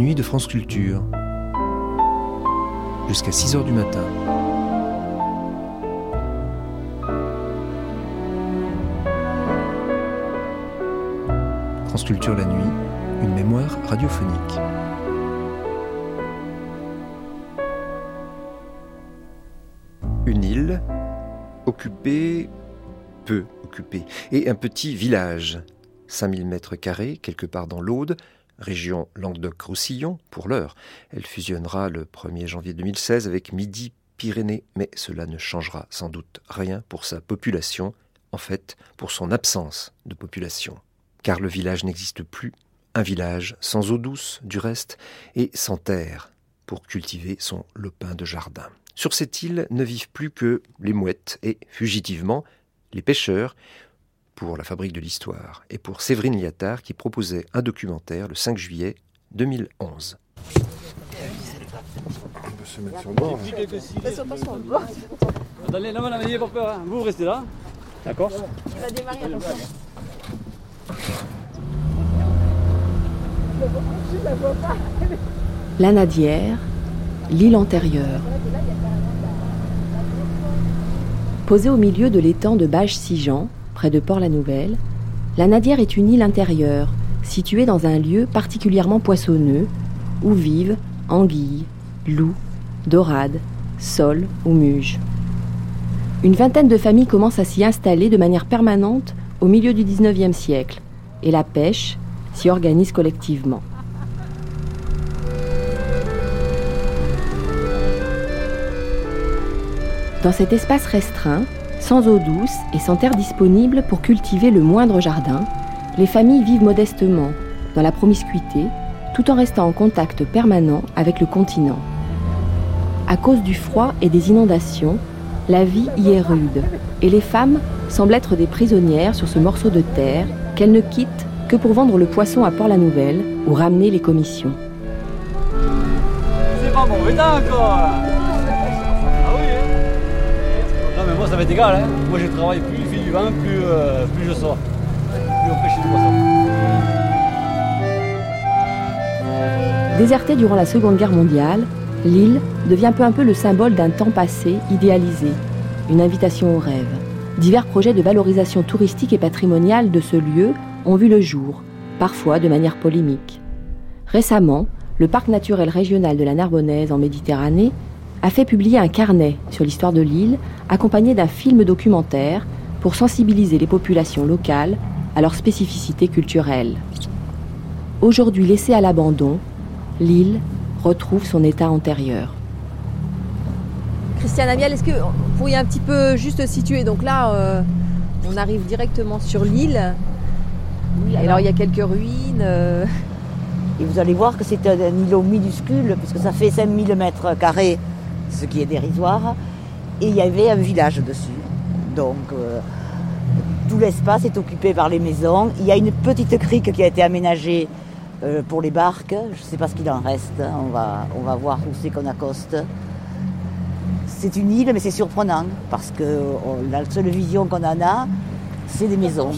nuits de France Culture. Jusqu'à 6 heures du matin. France Culture la nuit, une mémoire radiophonique. Une île occupée, peu occupée, et un petit village, 5000 mètres carrés, quelque part dans l'Aude, région Languedoc-Roussillon, pour l'heure. Elle fusionnera le 1er janvier 2016 avec Midi-Pyrénées, mais cela ne changera sans doute rien pour sa population, en fait pour son absence de population. Car le village n'existe plus, un village sans eau douce du reste, et sans terre pour cultiver son lopin de jardin. Sur cette île ne vivent plus que les mouettes et, fugitivement, les pêcheurs, pour la Fabrique de l'Histoire et pour Séverine Liattard qui proposait un documentaire le 5 juillet 2011. On se mettre sur bord. vous restez là. D'accord. La Nadière, l'île antérieure. Posée au milieu de l'étang de Bages-Sigean, près de Port-la-Nouvelle, la Nadière est une île intérieure, située dans un lieu particulièrement poissonneux, où vivent anguilles, loups, dorades, sols ou muges. Une vingtaine de familles commencent à s'y installer de manière permanente au milieu du XIXe siècle, et la pêche s'y organise collectivement. Dans cet espace restreint, sans eau douce et sans terre disponible pour cultiver le moindre jardin, les familles vivent modestement, dans la promiscuité, tout en restant en contact permanent avec le continent. À cause du froid et des inondations, la vie y est rude, et les femmes semblent être des prisonnières sur ce morceau de terre qu'elles ne quittent que pour vendre le poisson à Port-la-Nouvelle ou ramener les commissions. C'est pas mauvais encore ça égal hein. Moi je travaille plus il fait du plus, euh, plus je sors. Plus on pêche. Désertée durant la Seconde Guerre mondiale, l'île devient peu à peu le symbole d'un temps passé idéalisé, une invitation au rêve. Divers projets de valorisation touristique et patrimoniale de ce lieu ont vu le jour, parfois de manière polémique. Récemment, le parc naturel régional de la Narbonnaise en Méditerranée a fait publier un carnet sur l'histoire de l'île, accompagné d'un film documentaire pour sensibiliser les populations locales à leurs spécificités culturelles. Aujourd'hui laissée à l'abandon, l'île retrouve son état antérieur. Christiane Amiel, est-ce que vous pourriez un petit peu juste situer Donc là, euh, on arrive directement sur l'île. Oui, alors il y a quelques ruines. euh, Et vous allez voir que c'est un, un îlot minuscule, puisque ça fait 5000 mètres carrés, ce qui est dérisoire. Et il y avait un village dessus. Donc, euh, tout l'espace est occupé par les maisons. Il y a une petite crique qui a été aménagée euh, pour les barques. Je ne sais pas ce qu'il en reste. hein. On va, on va voir où c'est qu'on accoste. C'est une île, mais c'est surprenant, parce que oh, la seule vision qu'on en a, c'est des maisons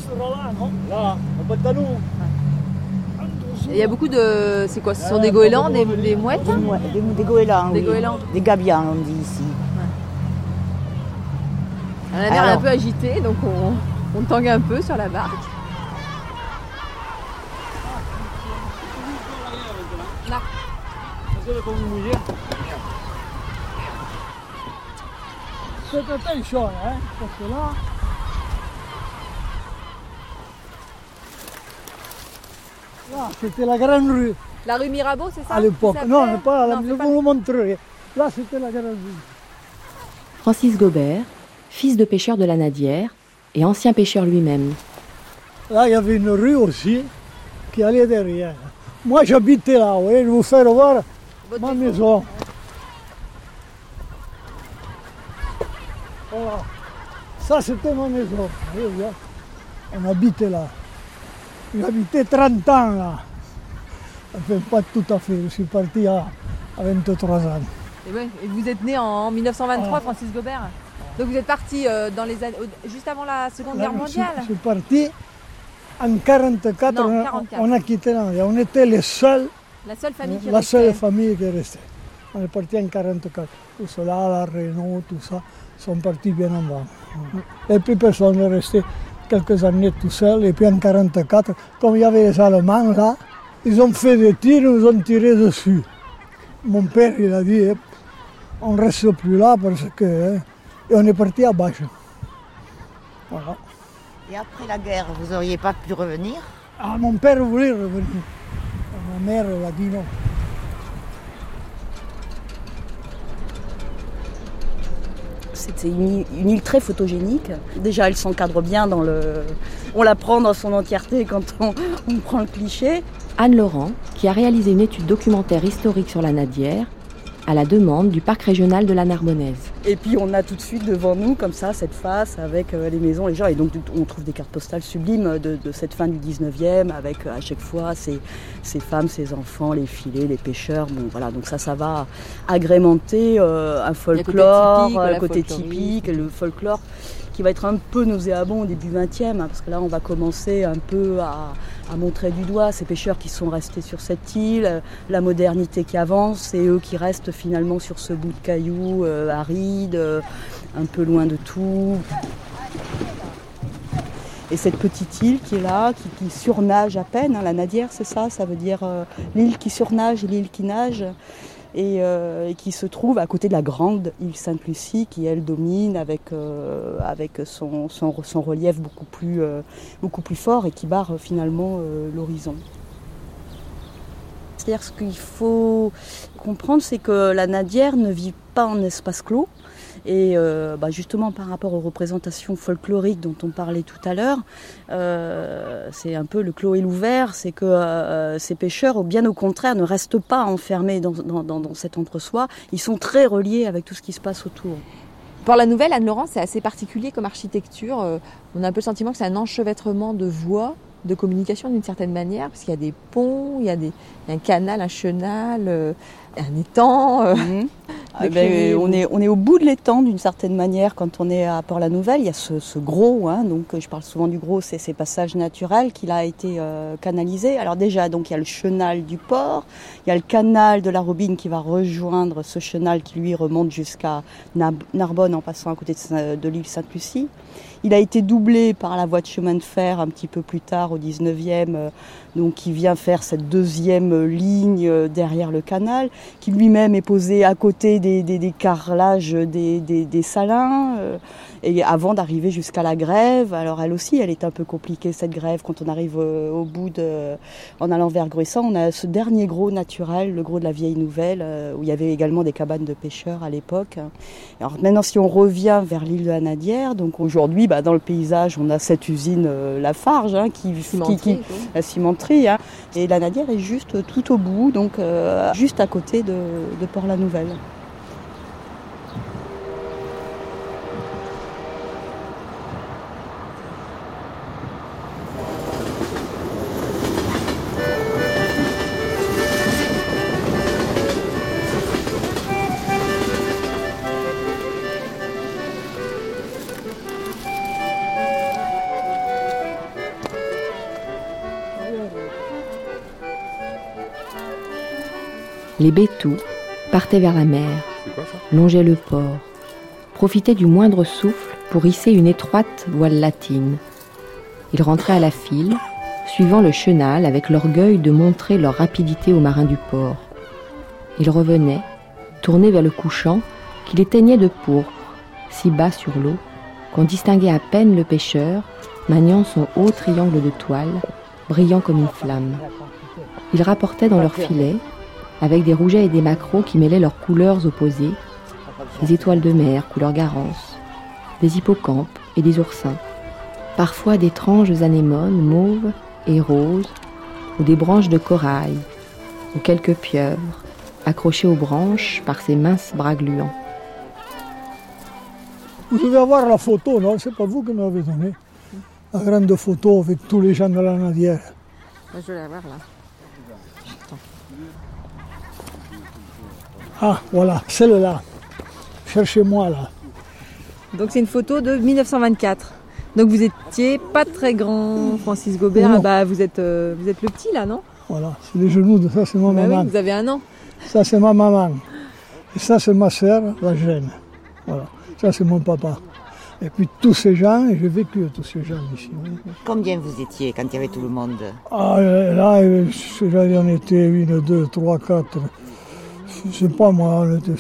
au bas de talon. Il y a beaucoup de. C'est quoi Ce sont des goélands, des, des mouettes Des, mouettes, des, des goélands. Des oui. goélands. Des gabions, on dit ici. La mer est un Alors. peu agitée, donc on, on tangue un peu sur la barque. Là. Mouiller. Faites attention, hein, parce que là. Là, c'était la grande rue La rue Mirabeau, c'est ça à l'époque. Non, mais pas, la, Non, le montrerai. Là, c'était la grande rue. Francis Gobert, fils de pêcheur de la Nadière et ancien pêcheur lui-même. Là, il y avait une rue aussi qui allait derrière. Moi, j'habitais là, vous voyez, je vais vous faire voir Votre ma maison. maison. Voilà. Ça, c'était ma maison. On habitait là. J'habitais 30 ans là. Enfin, pas tout à fait. Je suis parti à, à 23 ans. Et, ouais, et vous êtes né en 1923, Ah. Francis Gobert. Donc vous êtes parti euh, dans les années, juste avant la Seconde Là, Guerre mondiale. Je suis parti en 44. Non, on, a, 44. on a quitté la On était les seuls La seule famille qui est La seule famille qui est restée. On est parti en 44. Tout cela, la Renault, tout ça, sont partis bien avant. Et puis personne n'est resté quelques années tout seul. Et puis en 44, comme il y avait les Allemands là, ils ont fait des tirs, ils nous ont tiré dessus. Mon père, il a dit, eh, on ne reste plus là parce que... eh, Et on est parti à Bâche. Voilà. Et après la guerre, vous n'auriez pas pu revenir? Ah, mon père voulait revenir. Ma mère, elle a dit non. C'était une, île très photogénique. Déjà, elle s'encadre bien dans le. On la prend dans son entièreté quand on, on prend le cliché. Anne Laurent, qui a réalisé une étude documentaire historique sur la Nadière, à la demande du parc régional de la Narbonnaise. Et puis on a tout de suite devant nous, comme ça, cette face avec euh, les maisons, les gens. Et donc on trouve des cartes postales sublimes de, de cette fin du 19e, avec euh, à chaque fois ces, ces femmes, ces enfants, les filets, les pêcheurs. Bon voilà, donc ça, ça va agrémenter euh, un folklore, voilà, côté typique, le folklore qui va être un peu nauséabond au début 20e, hein, parce que là on va commencer un peu à, à montrer du doigt ces pêcheurs qui sont restés sur cette île, euh, la modernité qui avance et eux qui restent finalement sur ce bout de cailloux euh, aride, euh, un peu loin de tout. Et cette petite île qui est là, qui, surnage à peine, hein, la nadière c'est ça, ça veut dire l'île qui surnage, l'île qui nage, et, euh, et qui se trouve à côté de la grande île Sainte-Lucie qui elle domine avec, euh, avec son, son, relief beaucoup plus, euh, beaucoup plus fort et qui barre finalement l'horizon. C'est-à-dire ce qu'il faut comprendre, c'est que la nadière ne vit pas en espace clos. Et euh, bah, justement par rapport aux représentations folkloriques dont on parlait tout à l'heure, euh, c'est un peu le clos et l'ouvert, c'est que euh, ces pêcheurs, bien au contraire, ne restent pas enfermés dans, dans, dans, dans cet entre-soi, ils sont très reliés avec tout ce qui se passe autour. Pour la nouvelle, Anne-Laurent, c'est assez particulier comme architecture. Euh, On a un peu le sentiment que c'est un enchevêtrement de voies de communication d'une certaine manière, parce qu'il y a des ponts, il y a, des, il y a un canal, un chenal, euh, un étang. euh. Ah ben, on, est, on est au bout de l'étang d'une certaine manière quand on est à Port-la-Nouvelle. Il y a ce, ce gros, hein, donc je parle souvent du gros, c'est ces passages naturels qu'il a été euh, canalisé. Alors déjà, donc il y a le chenal du port, il y a le canal de la Robine qui va rejoindre ce chenal qui lui remonte jusqu'à Narbonne en passant à côté de l'île Sainte-Lucie. Il a été doublé par la voie de chemin de fer un petit peu plus tard, au 19e, euh, donc qui vient faire cette deuxième ligne euh, derrière le canal, qui lui-même est posé à côté des, des, des carrelages des salins, euh, et avant d'arriver jusqu'à la grève. Alors elle aussi, elle est un peu compliquée cette grève quand on arrive euh, au bout de, en allant vers Gruissant, on a ce dernier gros naturel, le gros de la vieille nouvelle, euh, où il y avait également des cabanes de pêcheurs à l'époque. Alors maintenant, si on revient vers l'île de la Nadière, donc aujourd'hui, bah, dans le paysage, on a cette usine euh, Lafarge hein, qui, qui, Cimenterie, qui, quoi. la cimenterie. hein. Et la Nadière est juste tout au bout, donc euh, juste à côté de, de Port-la-Nouvelle. Les Bétous partaient vers la mer, longeaient le port, profitaient du moindre souffle pour hisser une étroite voile latine. Ils rentraient à la file, suivant le chenal avec l'orgueil de montrer leur rapidité aux marins du port. Ils revenaient, tournés vers le couchant, qu'il éteignait de pourpre, si bas sur l'eau, qu'on distinguait à peine le pêcheur, maniant son haut triangle de toile, brillant comme une flamme. Ils rapportaient dans leurs filets, avec des rougets et des maquereaux qui mêlaient leurs couleurs opposées, des étoiles de mer couleur garance, des hippocampes et des oursins, parfois d'étranges anémones mauves et roses, ou des branches de corail, ou quelques pieuvres, accrochées aux branches par ses minces bras gluants. Vous devez avoir la photo, non? C'est pas vous qui m'avez donné. La grande photo avec tous les gens de la Nadière. Je vais la voir là. Ah, voilà, celle-là. Cherchez-moi là. Donc c'est une photo de 1924. Donc vous étiez pas très grand, Francis Gobert. Non. Ah bah vous êtes, euh, vous êtes le petit là, non? Voilà, c'est les genoux de ça, c'est ma Bah maman. oui, vous avez un an. Ça, c'est ma maman. Et ça, c'est ma sœur, la jeune. Voilà, ça, c'est mon papa. Et puis tous ces gens, et j'ai vécu tous ces gens ici. Combien vous étiez quand il y avait tout le monde? Ah, là, euh, je- là, il y en était une, deux, trois, quatre. Je sais pas moi, on était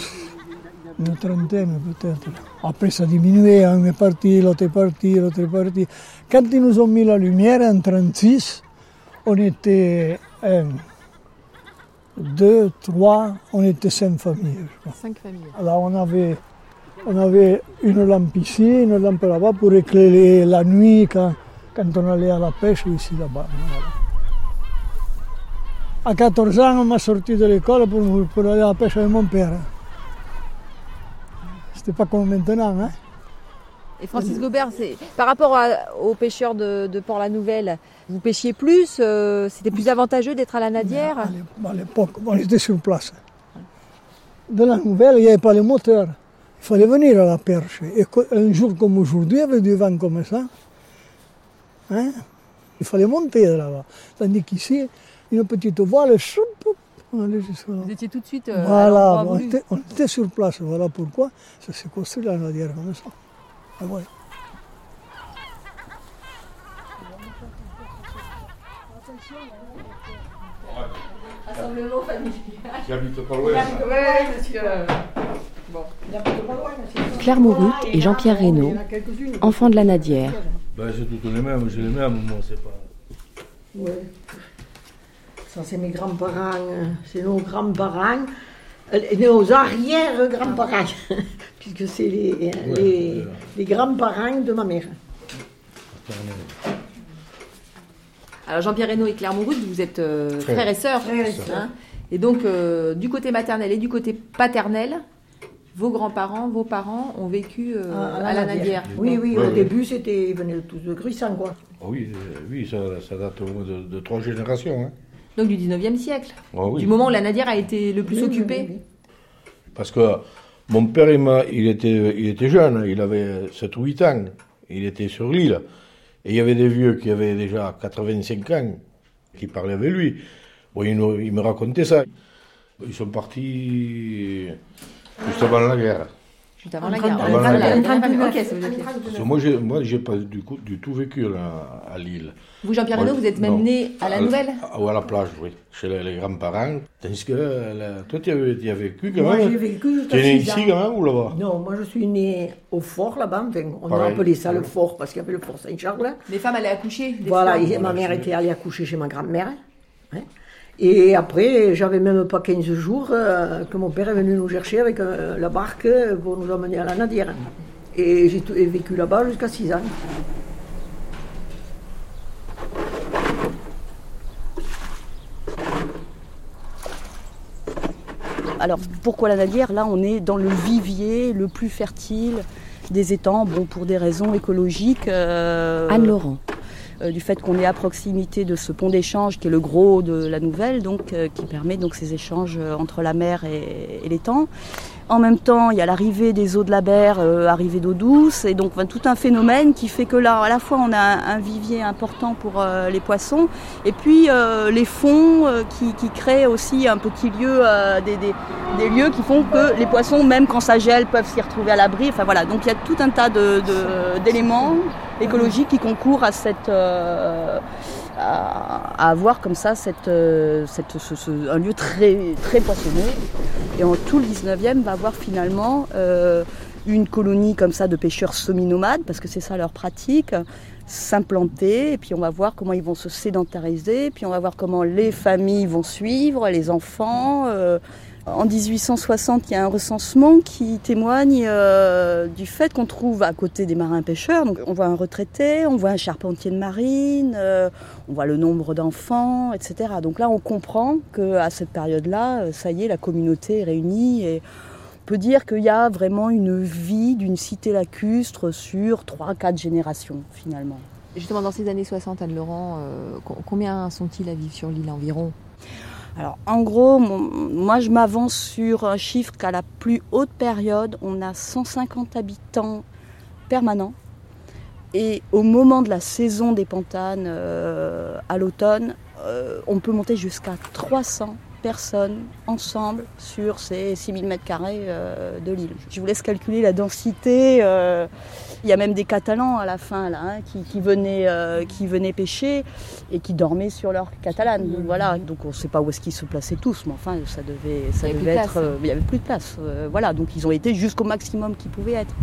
une trentaine peut-être. Après, ça diminuait, un est parti, l'autre est parti, l'autre est parti. Quand ils nous ont mis la lumière en 36, on était un, deux, trois, on était cinq familles. je crois. Cinq familles. Alors on avait, on avait une lampe ici, une lampe là-bas pour éclairer la nuit quand, quand on allait à la pêche ici là-bas. Voilà. À 14 ans, on m'a sorti de l'école pour, pour aller à la pêche avec mon père. C'était pas comme maintenant. Hein? Et Francis Gobert, par rapport à- aux pêcheurs de, de Port-la-Nouvelle, vous pêchiez plus, euh, c'était plus avantageux d'être à la Nadière? À l'é- À l'époque, on était sur place. De la nouvelle, il n'y avait pas le moteur. Il fallait venir à la perche. Et un jour comme aujourd'hui, avec du vent comme ça, hein, il fallait monter là-bas. Tandis qu'ici, une petite voile, on allait jusque là. Vous étiez tout de suite euh, à Voilà, l'endroit on était, on était sur place. Voilà pourquoi ça s'est construit la nadière comme ça. Ah ouais. Rassemblement familial. Pas loin. Oui, monsieur. Bon. Claire Mourut et Jean-Pierre Reynaud, enfants de la Nadière. Ben, c'est toutes les mêmes, j'ai les mêmes, moi, c'est pas. Ouais. Ça, c'est mes grands-parents, euh, c'est nos grands-parents, euh, nos arrière-grands-parents, puisque c'est les, les, les grands-parents de ma mère. Alors Jean-Pierre Reynaud et Claire Mourut, vous êtes euh, Frères. frères et sœurs. Et sœurs. hein. Et donc, euh, du côté maternel et du côté paternel, vos grands-parents, vos parents ont vécu euh, Ah, à la Nadière. Oui, oui, Ouais, au ouais. début, c'était, ils venaient tous de Grissan, quoi. Ah oui, euh, oui ça, ça date au moins de, de trois générations. Hein. Donc du 19e siècle. Ah oui. Du moment où la Nadière a été le plus Oui, occupée. oui, oui. Parce que mon père, il, m'a- il était, il était jeune, il avait 7 ou 8 ans. Il était sur l'île. Et il y avait des vieux qui avaient déjà 85 ans, qui parlaient avec lui. Bon, il, nous- il me racontait ça. Ils sont partis juste avant la guerre. Juste avant la En guerre. Voilà, la- ça vous moi, j'ai, moi, j'ai pas du, coup, du tout vécu là, à Lille. Vous, Jean-Pierre Reynaud, Moi, vous êtes même non. né à la Nouvelle à, Ou à la plage, oui, chez les, les grands-parents. Tandis que là, toi, tu as, as vécu quand Moi, même. j'ai vécu Tu es né 6 ans. ici quand même ou là-bas? Non, moi, je suis née au fort, là-bas. Enfin, on a Pareil. appelé ça le fort, parce qu'il y avait le fort Saint-Charles. Les femmes allaient accoucher. Voilà, femmes. et ma mère était allée accoucher chez ma grand-mère. hein. Et après, j'avais même pas 15 jours euh, que mon père est venu nous chercher avec euh, la barque pour nous emmener à la Nadière. Et j'ai vécu là-bas jusqu'à 6 ans. Alors pourquoi la Nadière Là, on est dans le vivier le plus fertile des étangs, bon, pour des raisons écologiques. euh, Anne Laurent. euh, du fait qu'on est à proximité de ce pont d'échange qui est le gros de la nouvelle, donc euh, qui permet donc ces échanges euh, entre la mer et, l'étang. En même temps, il y a l'arrivée des eaux de la mer, euh, arrivée d'eau douce, et donc enfin, tout un phénomène qui fait que là, à la fois, on a un, vivier important pour euh, les poissons, et puis euh, les fonds euh, qui, créent aussi un petit lieu, euh, des, lieux qui font que les poissons, même quand ça gèle, peuvent s'y retrouver à l'abri. Enfin voilà, donc il y a tout un tas d'éléments écologiques qui concourent à cette euh, à, avoir comme ça cette, euh, cette- ce- ce- un lieu très très poissonneux. Et en tout le 19e va avoir finalement euh, une colonie comme ça de pêcheurs semi-nomades, parce que c'est ça leur pratique, s'implanter, et puis on va voir comment ils vont se sédentariser, puis on va voir comment les familles vont suivre, les enfants. En 1860, il y a un recensement qui témoigne euh, du fait qu'on trouve à côté des marins pêcheurs, donc on voit un retraité, on voit un charpentier de marine, euh, on voit le nombre d'enfants, etc. Donc là, on comprend qu'à cette période-là, euh, ça y est, la communauté est réunie et on peut dire qu'il y a vraiment une vie d'une cité lacustre sur 3-4 générations finalement. Justement, dans ces années 60, Anne Laurent, euh, co- combien sont-ils à vivre sur l'île environ? Alors en gros, moi je m'avance sur un chiffre qu'à la plus haute période, on a 150 habitants permanents. Et au moment de la saison des pantanes, euh, à l'automne, euh, on peut monter jusqu'à 300 personnes ensemble sur ces 6000 mètres carrés euh, de l'île. Je vous laisse calculer la densité. Il y a même des Catalans à la fin là, hein, qui, qui venaient, euh, qui venaient pêcher et qui dormaient sur leur catalane. Donc, Voilà. Donc on ne sait pas où est-ce qu'ils se plaçaient tous, mais enfin ça devait, ça Il devait de être. euh, il n'y avait plus de place. Euh, voilà. Donc ils ont été jusqu'au maximum qu'ils pouvaient être.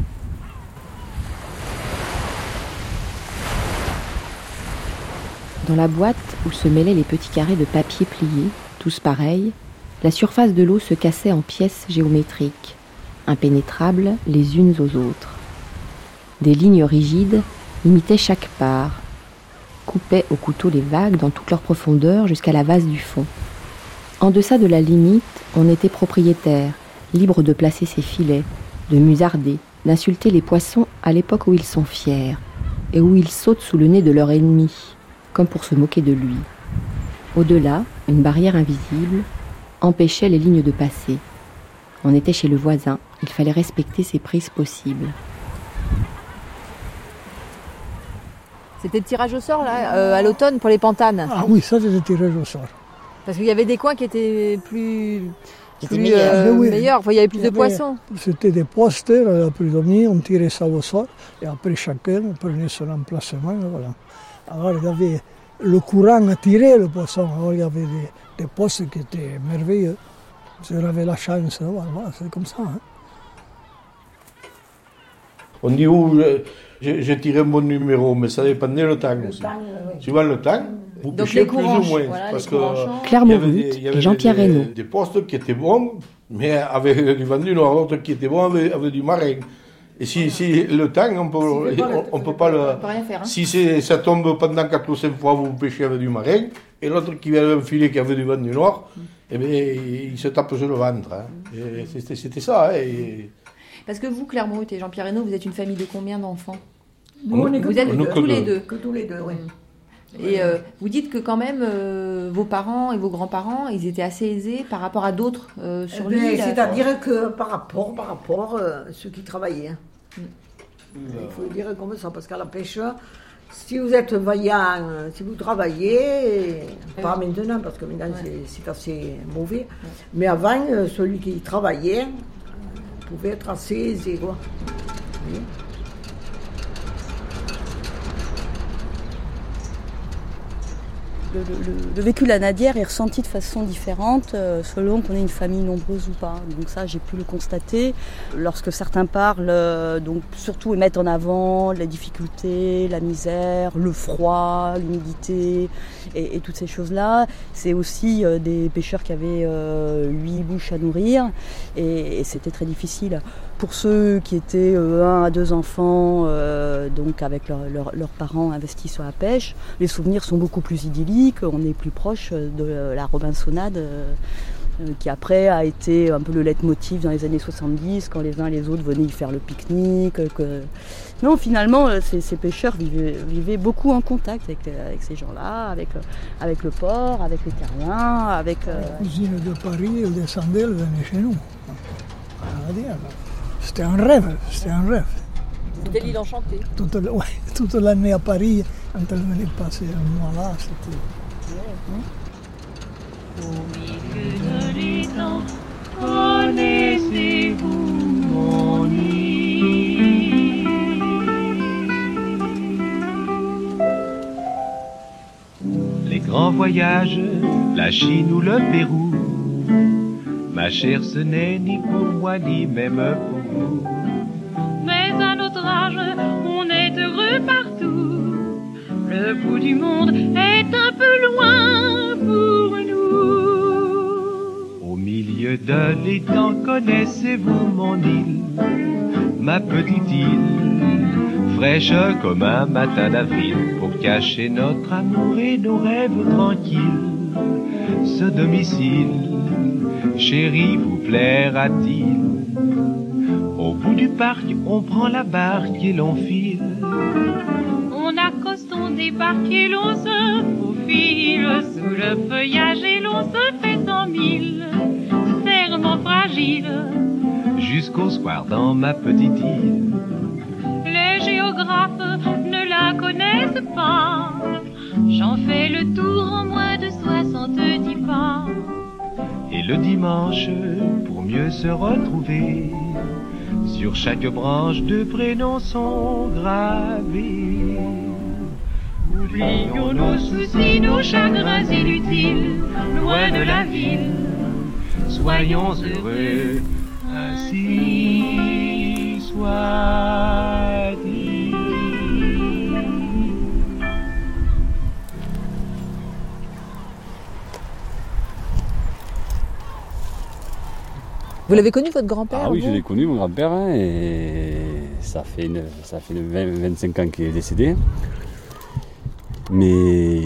Dans la boîte où se mêlaient les petits carrés de papier pliés, tous pareils, la surface de l'eau se cassait en pièces géométriques, impénétrables les unes aux autres. Des lignes rigides limitaient chaque part, coupaient au couteau les vagues dans toute leur profondeur jusqu'à la vase du fond. En deçà de la limite, on était propriétaire, libre de placer ses filets, de musarder, d'insulter les poissons à l'époque où ils sont fiers, et où ils sautent sous le nez de leur ennemi, comme pour se moquer de lui. Au-delà, une barrière invisible empêchait les lignes de passer. On était chez le voisin, il fallait respecter ses prises possibles. C'était le tirage au sort là, euh, à l'automne pour les pantanes. Ah oui, ça c'est le tirage au sort. Parce qu'il y avait des coins qui étaient plus, Qui étaient plus, meilleurs. euh, Ah oui. meilleurs. Enfin, il y avait plus Il y de avait- poissons. C'était des postes, la pluie on tirait ça au sort, et après chacun prenait son emplacement. Voilà. Alors il y avait le courant à tirer le poisson, alors il y avait des, des postes qui étaient merveilleux. J'avais la chance, voilà, c'est comme ça. hein. On dit où je- j'ai tiré mon numéro, mais ça dépendait le temps aussi. Suivant le temps, vous Donc pêchez les plus ou moins. voilà, parce que. Claire Jean-Pierre Reynaud. Des, des postes qui étaient bons, mais avec du vent du nord, d'autres qui étaient bons avec, avec du marin. Et si, si le temps, on peut, on, on peut pas le. On peut rien faire. hein. Si ça tombe pendant 4 ou 5 fois, vous pêchez avec du marin, et l'autre qui vient d'un filet qui avait du vent du nord, eh bien, il se tape sur le ventre. hein. Et C'était c'était ça. hein, et- Parce que vous, Claire Brut et Jean-Pierre Reynaud, vous êtes une famille de combien d'enfants Nous, on est que Vous êtes nous, tous que les deux. Que tous les deux, oui. Et euh, vous dites que quand même euh, vos parents et vos grands-parents, ils étaient assez aisés par rapport à d'autres euh, sur Eh ben, l'île. C'est-à-dire que par rapport, par rapport euh, ceux qui travaillaient. hein. Il faut le dire comme ça, parce qu'à la pêche, si vous êtes vaillant, euh, si vous travaillez, pas maintenant, parce que maintenant c'est- c'est assez mauvais, mais avant, euh, celui qui travaillait euh, pouvait être assez. Oui. Le, le- le vécu de la nadière est ressenti de façon différente euh, selon qu'on est une famille nombreuse ou pas. Donc ça, j'ai pu le constater. Lorsque certains parlent, euh, donc surtout et mettent en avant la difficulté, la misère, le froid, l'humidité et, toutes ces choses-là, c'est aussi euh, des pêcheurs qui avaient huit bouches à nourrir et c'était très difficile. Pour ceux qui étaient euh, un à deux enfants, euh, donc avec leur- leur- leurs parents investis sur la pêche, les souvenirs sont beaucoup plus idylliques. On est plus proche de la Robinsonade, euh, qui après a été un peu le leitmotiv dans les années 70, quand les uns et les autres venaient y faire le pique-nique. que- Non, finalement, ces, pêcheurs vivaient, beaucoup en contact avec, ces gens-là, avec, le port, avec les terriens, avec. euh, La cousine de Paris, elle descendait, elle venait chez nous. On va dire. C'était un rêve, c'était un rêve. C'était l'île enchantée. Toute, l- ouais, toute l'année à Paris, quand elle venait passer un mois là, c'était. de l'étang, connaissez-vous mon Les grands voyages, la Chine ou le Pérou. Ma chère, ce n'est ni pour moi ni même pour vous. Mais à notre âge, on est heureux partout. Le bout du monde est un peu loin pour nous. Au milieu de l'étang, connaissez-vous mon île, ma petite île, fraîche comme un matin d'avril, pour cacher notre amour et nos rêves tranquilles. Ce domicile, chéri, vous plaira-t-il? Du parc, on prend la barque et l'on file. On accoste, on débarque et l'on se faufile sous le feuillage et l'on se fait cent mille serments fragiles. jusqu'au soir dans ma petite île. Les géographes ne la connaissent pas. J'en fais le tour en moins de 70 pas. Et le dimanche, pour mieux se retrouver, sur chaque branche de prénoms sont gravés. Oublions nos soucis, nos chagrins inutiles, loin de la ville. Soyons heureux, ainsi soit-il. Vous l'avez connu votre grand-père Ah oui, je l'ai connu, mon grand-père, hein, et ça fait, une, ça fait une 20, 25 ans qu'il est décédé. Mais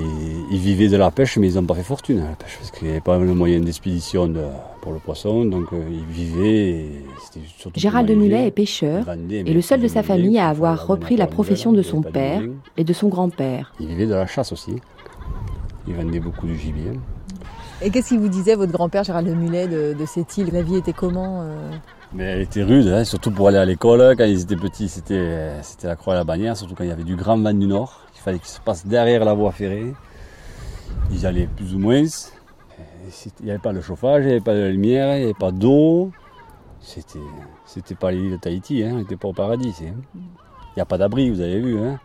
ils vivaient de la pêche, mais ils n'ont pas fait fortune à la pêche, parce qu'il n'y avait pas le moyen d'expédition de- pour le poisson, donc euh, ils vivaient. et c'était surtout Gérald de manger. est pêcheur et le seul de sa famille à il avoir repris la profession de il son père et de son grand-père. Ils vivaient de la chasse aussi. Ils vendaient beaucoup de gibier. Et qu'est-ce qu'il vous disait, votre grand-père Gérald de Mulet, de, cette île? La vie était comment euh? Mais elle était rude, hein, surtout pour aller à l'école. Quand ils étaient petits, c'était, c'était la croix et la bannière, surtout quand il y avait du grand vent du nord. Il fallait qu'ils se passent derrière la voie ferrée. Ils allaient plus ou moins. Il n'y avait pas de chauffage, il n'y avait pas de lumière, il n'y avait pas d'eau. C'était, c'était pas l'île de Tahiti, hein, on n'était pas au paradis. hein. Il n'y a pas d'abri, vous avez vu. Hein.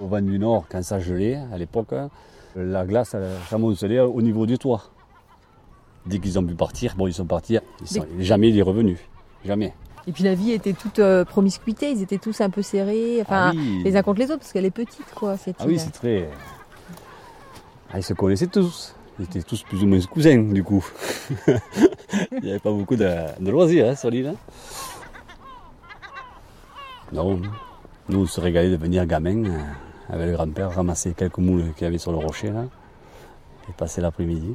Au vent du nord, quand ça gelait, à l'époque, hein, la glace, elle s'amoncelait au niveau du toit. Dès qu'ils ont pu partir, bon, ils sont partis, ils sont jamais les revenus. Jamais. Et puis la vie était toute euh, promiscuité, ils étaient tous un peu serrés, enfin Ah oui. les uns contre les autres, parce qu'elle est petite, quoi, cette Ah oui, c'est très. Ah, ils se connaissaient tous. Ils étaient tous plus ou moins cousins, du coup. Il n'y avait pas beaucoup de, de loisirs hein, sur l'île. hein. Non, nous, on se régalait de venir gamin euh, avec le grand-père, ramasser quelques moules qu'il y avait sur le rocher, là, et passer l'après-midi.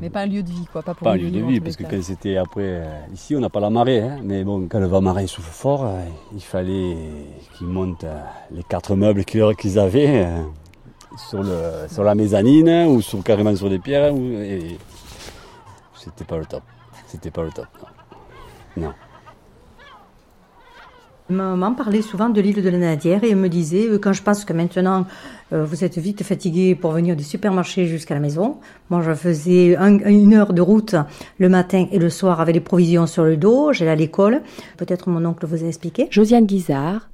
Mais pas un lieu de vie, quoi, pas pour Pas un lieu de vie, parce que quand c'était après. euh, ici, on n'a pas la marée, hein, mais bon, quand le vent marée souffle fort, euh, il fallait qu'ils montent euh, les quatre meubles qu'ils qu'ils avaient euh, sur, le, sur la mezzanine hein, ou sur, carrément sur des pierres. ou- et c'était pas le top. C'était pas le top. Non. non. Ma maman parlait souvent de l'île de la Nadière et elle me disait, quand je pense que maintenant euh, vous êtes vite fatigué pour venir du supermarché jusqu'à la maison, moi je faisais un- une heure de route le matin et le soir avec les provisions sur le dos, j'allais à l'école, peut-être mon oncle vous a expliqué. Josiane Guizard,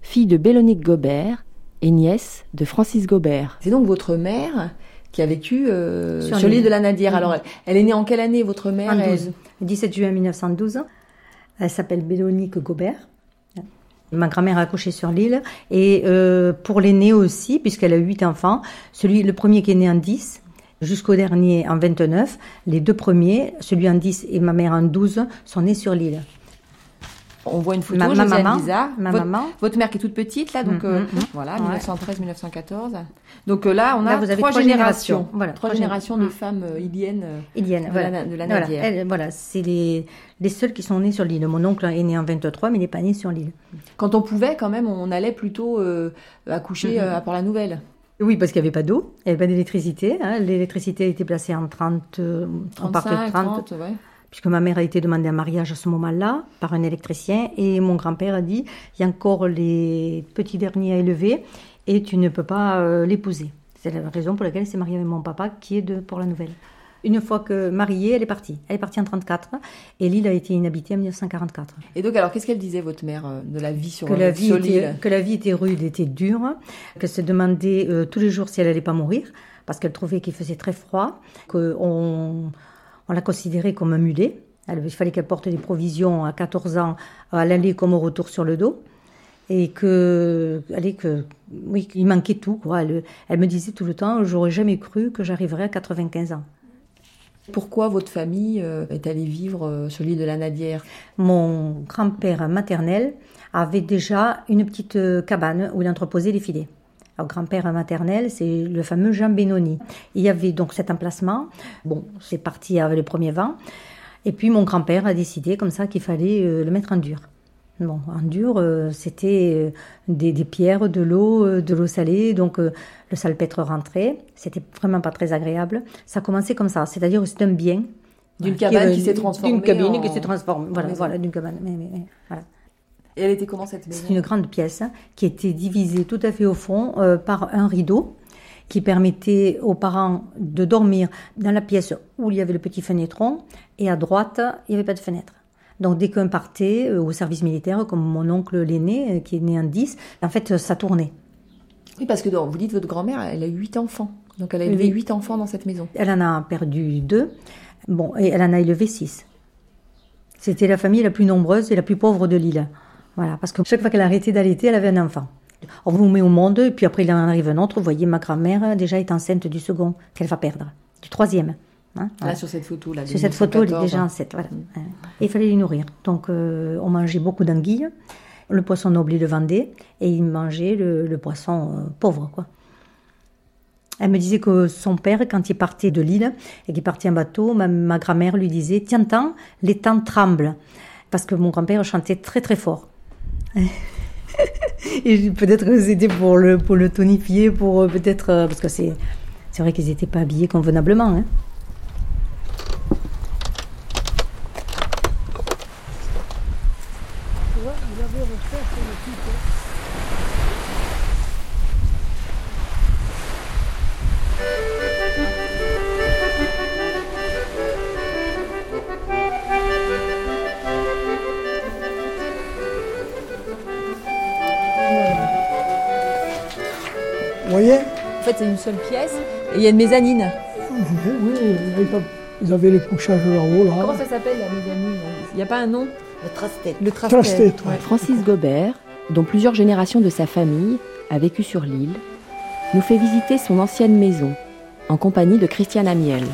fille de Bélonique Gobert et nièce de Francis Gobert. C'est donc votre mère qui a vécu euh, Sur sur, l'île. de la Nadière. Alors, elle, elle est née en quelle année, votre mère En elle? 12, le 17 juin 1912. Elle s'appelle Bélonique Gobert. Ma grand-mère a accouché sur l'île. Et euh, pour l'aîné aussi, puisqu'elle a huit enfants, celui, le premier qui est né en 10, jusqu'au dernier en 29, les deux premiers, celui en 10 et ma mère en 12, sont nés sur l'île. On voit une photo, Ma- ma maman, Guizard. ma votre, maman. votre mère qui est toute petite, là, donc Mhm, euh, mhm. voilà, Ouais. 1913-1914. Donc euh, là, on a Là, vous avez trois, trois générations. générations. Voilà, trois trois générations de femmes euh, iliennes euh, Ilienne, de, voilà. la, de la Voilà, Nadière. elle- voilà, c'est les, les seuls qui sont nés sur l'île. Mon oncle est né en 23, mais il n'est pas né sur l'île. Quand on pouvait, quand même, on allait plutôt accoucher Mhm. euh, à Port-la-Nouvelle. Oui, parce qu'il n'y avait pas d'eau, il n'y avait pas d'électricité. hein. L'électricité a été placée en 30, euh, en partir de 35, 30, 30, ouais. Puisque ma mère a été demandée en mariage à ce moment-là par un électricien, et mon grand-père a dit, il y a encore les petits derniers à élever, et tu ne peux pas euh, l'épouser. C'est la raison pour laquelle elle s'est mariée avec mon papa, qui est de Port-la-Nouvelle. Une fois que mariée, elle est partie. Elle est partie en 34, et l'île a été inhabitée en 1944. Et donc, alors, qu'est-ce qu'elle disait, votre mère, euh, de la vie sur, que la vie sur était, l'île que la vie était rude, était dure, qu'elle se demandait euh, tous les jours si elle allait pas mourir, parce qu'elle trouvait qu'il faisait très froid, qu'on on la considérait comme un mulet. Elle- il fallait qu'elle porte des provisions à 14 ans, à l'aller comme au retour sur le dos. Et que, allez, que, oui, il manquait tout, quoi. Elle, elle me disait tout le temps, j'aurais jamais cru que j'arriverais à 95 ans. Pourquoi votre famille euh, est allée vivre euh, sur l'île de la Nadière? Mon grand-père maternel avait déjà une petite euh, cabane où il entreposait les filets. Alors, grand-père maternel, c'est le fameux Jean Benoni. Il y avait donc cet emplacement. Bon, c'est parti avec le premier vent. Et puis, mon grand-père a décidé comme ça qu'il fallait euh, le mettre en dur. Bon, en dur, euh, c'était euh, des, des pierres, de l'eau, euh, de l'eau salée, donc euh, le salpêtre rentrait. C'était vraiment pas très agréable. Ça commençait comme ça, c'est-à-dire que c'est un bien. D'une cabane qui s'est transformée D'une cabine qui s'est transformée. Voilà, voilà, d'une cabane. Mais- mais- mais, voilà. Et elle était comment cette maison? C'est une grande pièce hein, qui était divisée tout à fait au fond euh, par un rideau qui permettait aux parents de dormir dans la pièce où il y avait le petit fenêtron et à droite, il n'y avait pas de fenêtre. Donc dès qu'un partait euh, au service militaire, comme mon oncle l'aîné, euh, qui est né en 10, en fait, ça tournait. Oui, parce que donc, vous dites votre grand-mère, elle a eu huit enfants. Donc elle a élevé Oui. huit enfants dans cette maison. Elle en a perdu deux, bon, et elle en a élevé six. C'était la famille la plus nombreuse et la plus pauvre de l'île. Voilà, parce que chaque fois qu'elle arrêtait d'allaiter, elle avait un enfant. On vous met au monde, et puis après il en arrive un autre. Vous voyez, ma grand-mère déjà est enceinte du second, qu'elle va perdre, du troisième. hein, voilà. Là, sur cette photo, là. Sur cette photo, elle est 1914, déjà enceinte. Voilà. Et il fallait les nourrir. Donc, euh, on mangeait beaucoup d'anguilles. Le poisson noble, le vendait. Et il mangeait le, le poisson euh, pauvre, quoi. Elle me disait que son père, quand il partait de l'île et qu'il partait en bateau, ma, ma grand-mère lui disait Tiens, tant, les temps tremblent. Parce que mon grand-père chantait très, très fort. et peut-être que c'était pour le, pour le tonifier, pour euh, peut-être. euh, parce que c'est, c'est vrai qu'ils n'étaient pas habillés convenablement. Hein. Y a une mezzanine. Oui, ils avaient les couchages là-haut. Là. Comment ça s'appelle la mezzanine Il n'y a pas un nom? Le traste-tête. Le ouais. ouais. Francis Gobert, dont plusieurs générations de sa famille a vécu sur l'île, nous fait visiter son ancienne maison, en compagnie de Christiane Amiel.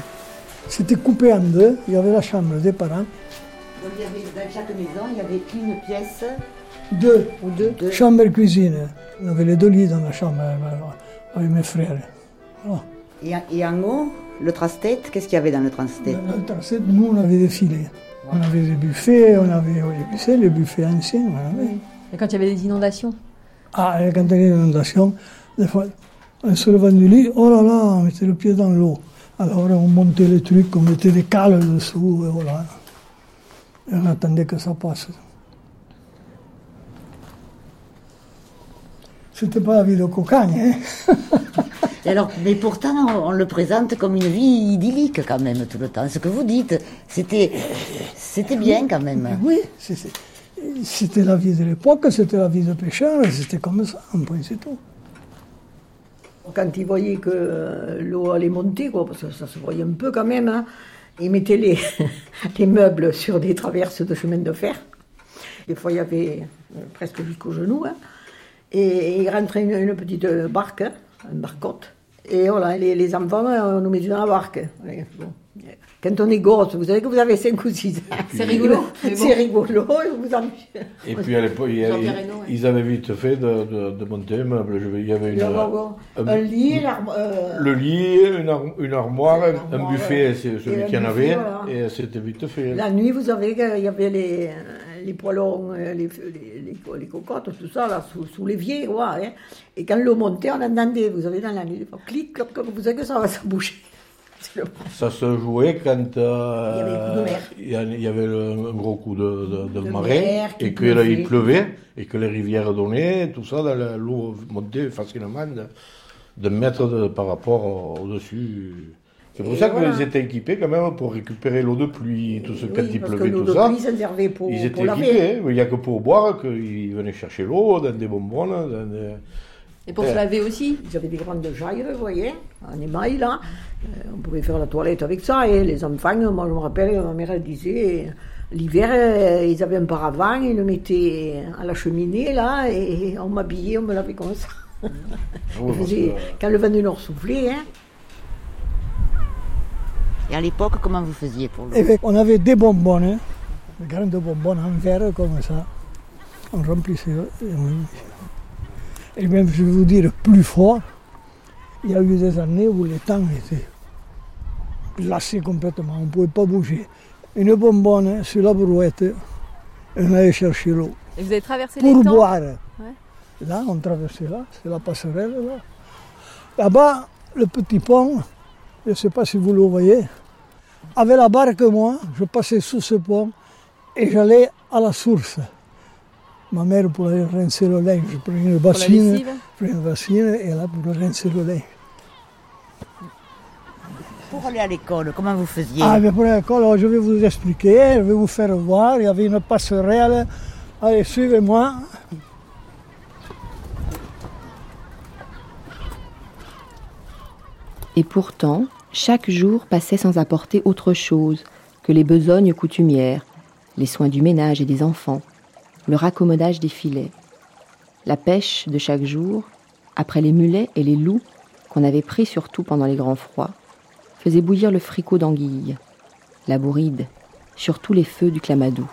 C'était coupé en deux. Il y avait la chambre des parents. Donc il y avait, dans chaque maison, il y avait une pièce Deux. ou deux. deux. Chambre et cuisine. On avait les deux lits dans la chambre euh, avec mes frères. Voilà. Et, en- et en haut, le traste-tête, qu'est-ce qu'il y avait dans le traste-tête Dans le traste, nous, on avait des filets. On avait des buffets, on avait, oui, tu sais, les buffets anciens. on avait. Et quand il y avait des inondations Ah, et quand il y a une inondation, des fois, on se levait du lit, oh là là, on mettait le pied dans l'eau. Alors on montait les trucs, on mettait des cales dessous, et voilà. Et on attendait que ça passe. C'était pas la vie de cocagne, hein Et alors, mais pourtant, on, on le présente comme une vie idyllique quand même tout le temps. Ce que vous dites, c'était, c'était bien quand même. Oui, c'était la vie de l'époque, c'était la vie de pêcheur, c'était comme ça, un point c'est tout. Quand ils voyaient que euh, l'eau allait monter, quoi, parce que ça se voyait un peu quand même, hein, ils mettaient les, les meubles sur des traverses de chemin de fer. Des fois, il y avait euh, presque jusqu'au genou. hein. et, ils rentraient une, une petite barque, hein, une barcotte. Et voilà, les, les enfants, euh, on nous mettait dans la barque. Bon. Quand on est gosse, vous savez que vous avez 5 ou 6 ans. C'est rigolo, bon. C'est rigolo, et vous en... Et puis à l'époque, il ils avaient vite fait de, de- de monter un meuble. Il y avait Il une, y avait un, un- un lit, euh, le lit, une, ar- une armoire, un armoire, buffet, ouais. c'est celui y en buffet, avait, voilà. et c'était vite fait. La nuit, vous savez qu'il y avait les, les poêlons, euh, les, les, les, co- les cocottes, tout ça, là, sous, sous l'évier, ouais, hein. Et quand l'eau montait, on entendait, vous savez, dans la nuit, clic, cloc, cloc, vous savez que ça va se le- Ça se jouait quand euh, Il y avait il y le- un gros coup de, de, de De marée et que là, pleuvait. et que les rivières donnaient, tout ça, l'eau montait facilement de, mètres par rapport au- au-dessus. C'est pour Et ça voilà. qu'ils étaient équipés quand même pour récupérer l'eau de pluie, tout ce, quand Oui, il parce que pleuvait, tout de ça. pluie, ça servait pour, Ils pour étaient laver. équipés, il n'y a que pour boire qu'ils venaient chercher l'eau dans des bonbonnes. dans des- Et pour se laver aussi Ils avaient des grandes jailles, vous voyez, en émail, là. Euh, on pouvait faire la toilette avec ça. Et les enfants, moi, je me rappelle, ma mère, elle disait, l'hiver, euh, ils avaient un paravent, ils le mettaient à la cheminée, là, et on m'habillait, on me lavait comme ça. Oui, Il que- Quand le vent du Nord soufflait, hein, Et à l'époque, comment vous faisiez pour l'eau Et fait, on avait des bonbonnes, hein, des grandes bonbonnes en verre comme ça. On remplissait. Et, on- et même, je vais vous dire, plus froid, il y a eu des années où les temps étaient glacés complètement, on ne pouvait pas bouger. Une bonbonne sur la brouette, et on allait chercher l'eau. Et vous avez traversé Pour les temps boire. Ouais. Là, on traversait là, c'est la passerelle là. Là-bas, le petit pont, je ne sais pas si vous le voyez, avec la barque, moi, je passais sous ce pont et j'allais à la source. Ma mère pour aller rincer le linge, je prenais une bassine, je prenais une bassine et là pour rincer le linge. Pour aller à l'école, comment vous faisiez? Ah, mais pour l'école, je vais vous expliquer, je vais vous faire voir. Il y avait une passerelle. Allez, suivez-moi. Et pourtant, chaque jour passait sans apporter autre chose que les besognes coutumières, les soins du ménage et des enfants, le raccommodage des filets. La pêche de chaque jour, après les mulets et les loups qu'on avait pris surtout pendant les grands froids, faisait bouillir le fricot d'anguille, la bourride, surtout les feux du clamadou.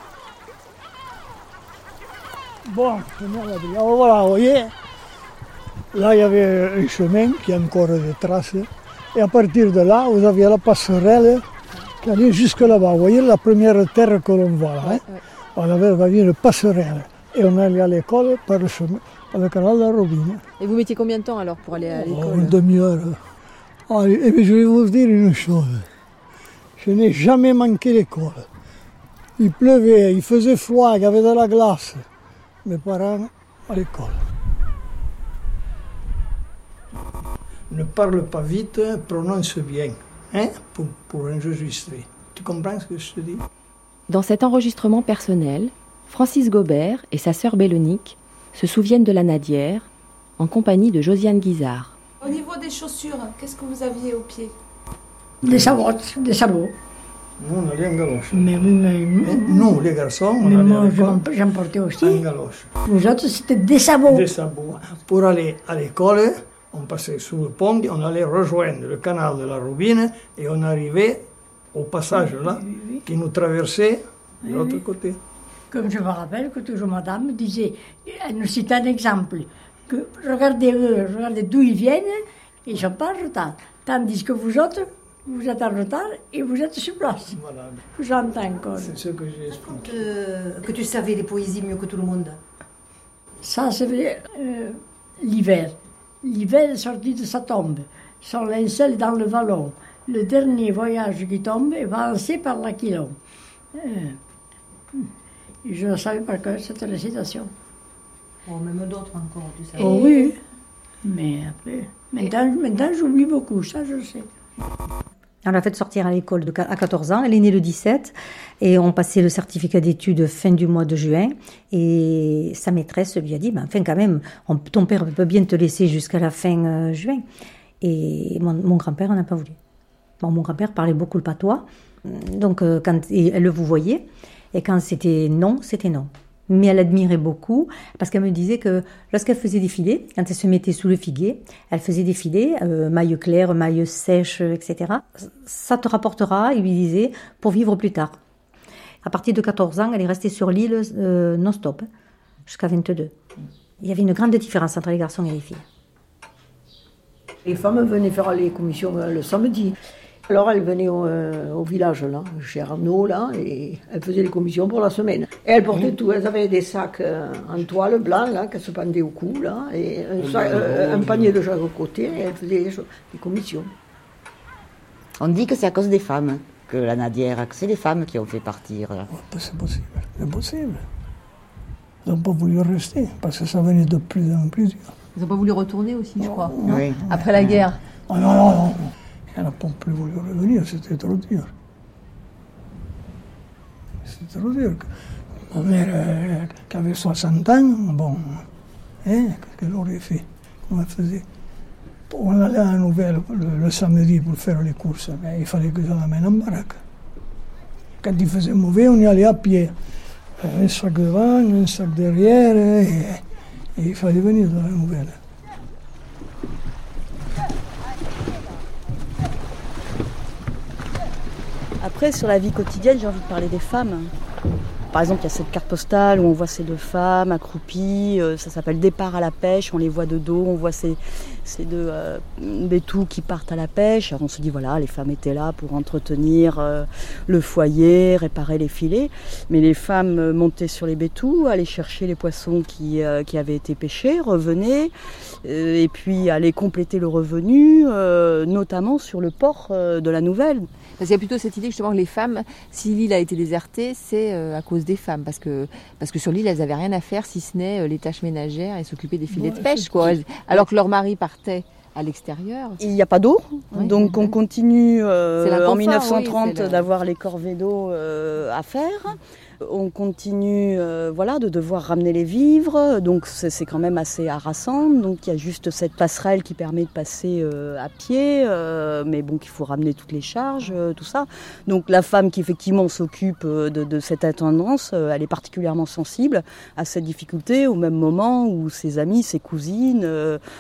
Bon, voilà, vous voyez, là il y avait un chemin qui a encore des traces. Et à partir de là, vous aviez la passerelle qui allait jusque là-bas. Vous voyez la première terre que l'on voit là. hein on avait, on avait une passerelle. Et on allait à l'école par le chemin, par le canal de la Robine. Et vous mettiez combien de temps alors pour aller à Oh, l'école? une demi-heure. Et puis je vais vous dire une chose. Je n'ai jamais manqué l'école. Il pleuvait, il faisait froid, il y avait de la glace. Mes parents à l'école. Ne parle pas vite, prononce bien, hein, pour, pour enregistrer. Tu comprends ce que je te dis? Dans cet enregistrement personnel, Francis Gobert et sa sœur Bélonique se souviennent de la Nadière en compagnie de Josiane Guizard. Au niveau des chaussures, qu'est-ce que vous aviez aux pieds? Des sabots, des sabots. Nous, on allait en galoche. Mais, mais, Nous, les garçons, on mais allait moi, j'en- j'en portais aussi. en galoche. Vous autres, c'était des sabots. Des sabots. Pour aller à l'école, on passait sous le pont, on allait rejoindre le canal de la Roubine et on arrivait au passage là qui nous traversait de Oui, l'autre oui. côté. Comme je me rappelle que toujours madame disait, elle nous citait un exemple, que regardez eux, regardez d'où ils viennent, ils ne sont pas en retard. Tandis que vous autres, vous êtes en retard et vous êtes sur place. Voilà. J'entends encore. C'est ce que j'ai expliqué. Euh, que tu savais les poésies mieux que tout le monde? Ça, c'est euh, l'hiver. L'hiver est sorti de sa tombe. Son linceul dans le vallon. Le dernier voyage qui tombe est balancé par l'aquilon. Euh, je savais par cœur cette récitation. Bon, même d'autres encore, tu sais. Oh oui, mais après, maintenant, maintenant j'oublie beaucoup, ça je sais. On l'a fait sortir à l'école à 14 ans. Elle est née le 17 et on passait le certificat d'études fin du mois de juin. Et sa maîtresse lui a dit, ben, enfin quand même, on- ton père peut bien te laisser jusqu'à la fin euh, juin. Et mon, grand-père n'a pas voulu. Mon grand-père parlait beaucoup le patois, donc euh, quand elle le vous voyait, et quand c'était non, c'était non. Mais elle admirait beaucoup parce qu'elle me disait que lorsqu'elle faisait des filets, quand elle se mettait sous le figuier, elle faisait des filets, euh, mailles claires, sèches, etc. Ça te rapportera, il lui disait, pour vivre plus tard. À partir de 14 ans, elle est restée sur l'île euh, non-stop, jusqu'à 22. Il y avait une grande différence entre les garçons et les filles. Les femmes venaient faire les commissions euh, le samedi. Alors elles venaient au, euh, au village là, chez Arnaud là, et elles faisaient les commissions pour la semaine. Et elles portaient tout, elles avaient des sacs euh, en toile blanc là, qu'elles se pendaient au cou là, et un, sac- euh, un panier de chaque côté, et elles faisaient les, cho- les commissions. On dit que c'est à cause des femmes que la Nadière, que c'est les femmes qui ont fait partir. C'est possible, c'est possible. Ils n'ont pas voulu rester parce que ça venait de plus en plus dur. Ils n'ont pas voulu retourner aussi, je crois. Oui. Après la guerre. Oh non, non, non. Plus voulu revenir, c'était trop dur. C'était trop dur. Ma mère, euh, qui avait 60 ans, bon, hein, qu'est-ce qu'elle aurait fait Comment elle faisait On allait à la nouvelle le, le samedi pour faire les courses, mais il fallait que je l'amène en baraque. Quand il faisait mauvais, on y allait à pied. Un sac devant, un sac derrière, et, et il fallait venir de la nouvelle. Après, sur la vie quotidienne, j'ai envie de parler des femmes. Par exemple, il y a cette carte postale où on voit ces deux femmes accroupies, euh, ça s'appelle Départ à la pêche, on les voit de dos, on voit ces, deux euh, bétous qui partent à la pêche. Alors on se dit, voilà, les femmes étaient là pour entretenir euh, le foyer, réparer les filets, mais les femmes montaient sur les bétous, allaient chercher les poissons qui, euh, avaient été pêchés, revenaient, et puis allaient compléter le revenu, notamment sur le port de la Nouvelle. Parce qu'il y a plutôt cette idée justement que les femmes, si l'île a été désertée, c'est euh, à cause des femmes. Parce que, parce que sur l'île, elles n'avaient rien à faire si ce n'est euh, les tâches ménagères et s'occuper des filets de pêche. Quoi. Alors que leur mari partait à l'extérieur. Il n'y a pas d'eau, Oui, donc oui. on continue euh, en 1930 oui, c'est le- d'avoir les corvées d'eau euh, à faire. On continue euh, voilà, de devoir ramener les vivres, donc c'est quand même assez harassant. Donc il y a juste cette passerelle qui permet de passer euh, à pied, euh, mais bon, qu'il faut ramener toutes les charges, euh, tout ça. Donc la femme qui effectivement s'occupe euh, de, de cette intendance, euh, elle est particulièrement sensible à cette difficulté au même moment où ses amies, ses cousines,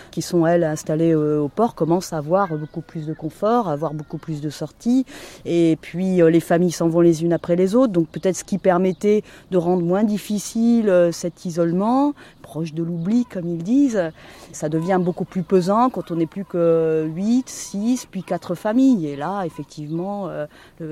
qui sont elles installées au port, commencent à avoir beaucoup plus de confort, à avoir beaucoup plus de sorties. Et puis les familles s'en vont les unes après les autres, donc peut-être ce qui permettait de rendre moins difficile euh, cet isolement, proche de l'oubli comme ils disent. Ça devient beaucoup plus pesant quand on n'est plus que 8, 6, puis 4 familles. Et là, effectivement, euh,